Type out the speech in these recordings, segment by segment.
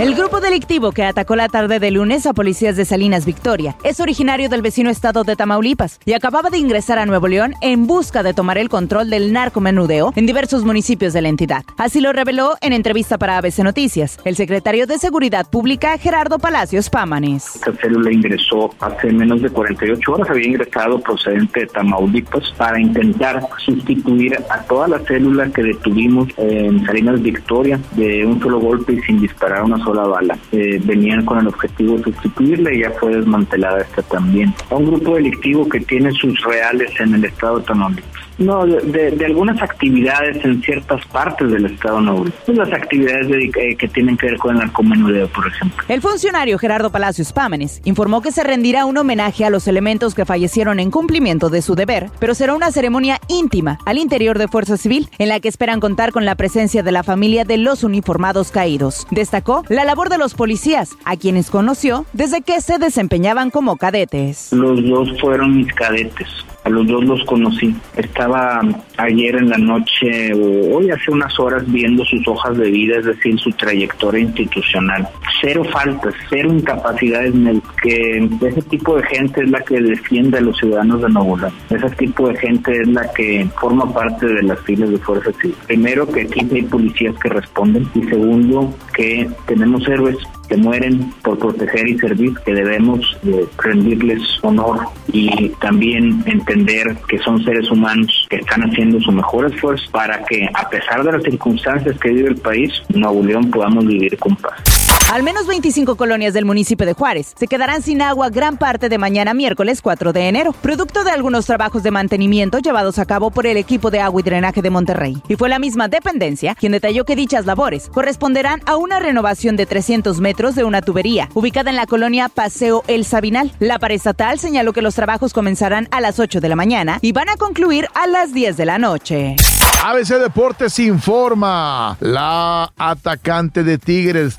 El grupo delictivo que atacó la tarde de lunes a policías de Salinas Victoria es originario del vecino estado de Tamaulipas y acababa de ingresar a Nuevo León en busca de tomar el control del narcomenudeo en diversos municipios de la entidad. Así lo reveló en entrevista para ABC Noticias el secretario de Seguridad Pública Gerardo Palacios Pámanes. Esta célula ingresó hace menos de 48 horas, había ingresado procedente de Tamaulipas para intentar sustituir a toda la célula que detuvimos en Salinas Victoria de un solo golpe y sin disparar una sola la bala. Eh, venían con el objetivo de sustituirla y ya fue desmantelada esta también. Un grupo delictivo que tiene sus reales en el estado de. No, de, algunas actividades en ciertas partes del Estado Noble. Las actividades eh, que tienen que ver con el narcomenudeo, por ejemplo. El funcionario Gerardo Palacios Pámenes informó que se rendirá un homenaje a los elementos que fallecieron en cumplimiento de su deber, pero será una ceremonia íntima al interior de Fuerza Civil, en la que esperan contar con la presencia de la familia de los uniformados caídos. Destacó la labor de los policías, a quienes conoció desde que se desempeñaban como cadetes. Los dos fueron mis cadetes. A los dos los conocí. Estaba ayer en la noche o hoy hace unas horas viendo sus hojas de vida, es decir, su trayectoria institucional. Cero faltas, cero incapacidades que ese tipo de gente es la que defiende a los ciudadanos de Nuevo León. Ese tipo de gente es la que forma parte de las filas de Fuerza Civil. Primero que aquí hay policías que responden y segundo que tenemos héroes que mueren por proteger y servir, que debemos rendirles honor y también entender que son seres humanos que están haciendo su mejor esfuerzo para que a pesar de las circunstancias que vive el país, Nuevo León podamos vivir con paz. Al menos 25 colonias del municipio de Juárez se quedarán sin agua gran parte de mañana miércoles 4 de enero, producto de algunos trabajos de mantenimiento llevados a cabo por el equipo de agua y drenaje de Monterrey. Y fue la misma dependencia quien detalló que dichas labores corresponderán a una renovación de 300 metros de una tubería ubicada en la colonia Paseo El Sabinal. La parestatal señaló que los trabajos comenzarán a las 8 de la mañana y van a concluir a las 10 de la noche. ABC Deportes informa. La atacante de Tigres,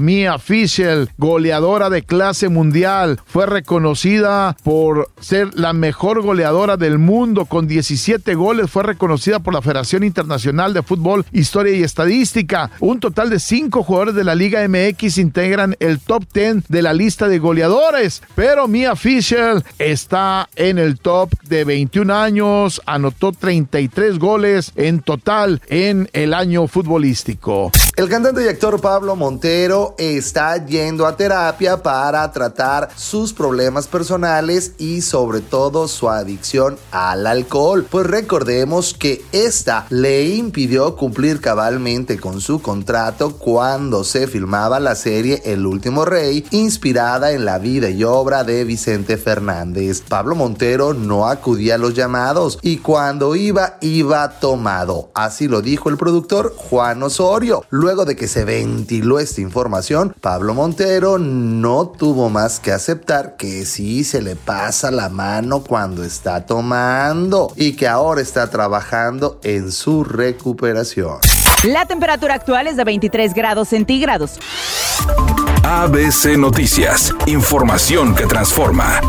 Mia Fischel, goleadora de clase mundial, fue reconocida por ser la mejor goleadora del mundo con 17 goles. Fue reconocida por la Federación Internacional de Fútbol, Historia y Estadística. Un total de cinco jugadores de la Liga MX integran el top 10 de la lista de goleadores. Pero Mia Fischel está en el top de 21 años, anotó 33 goles en total en el año futbolístico. El cantante y actor Pablo Montero está yendo a terapia para tratar sus problemas personales y sobre todo su adicción al alcohol. Pues recordemos que esta le impidió cumplir cabalmente con su contrato cuando se filmaba la serie El último rey, inspirada en la vida y obra de Vicente Fernández. Pablo Montero no acudía a los llamados y cuando iba, iba todo Así lo dijo el productor Juan Osorio. Luego de que se ventiló esta información, Pablo Montero no tuvo más que aceptar que sí se le pasa la mano cuando está tomando y que ahora está trabajando en su recuperación. La temperatura actual es de 23 grados centígrados. ABC Noticias, información que transforma.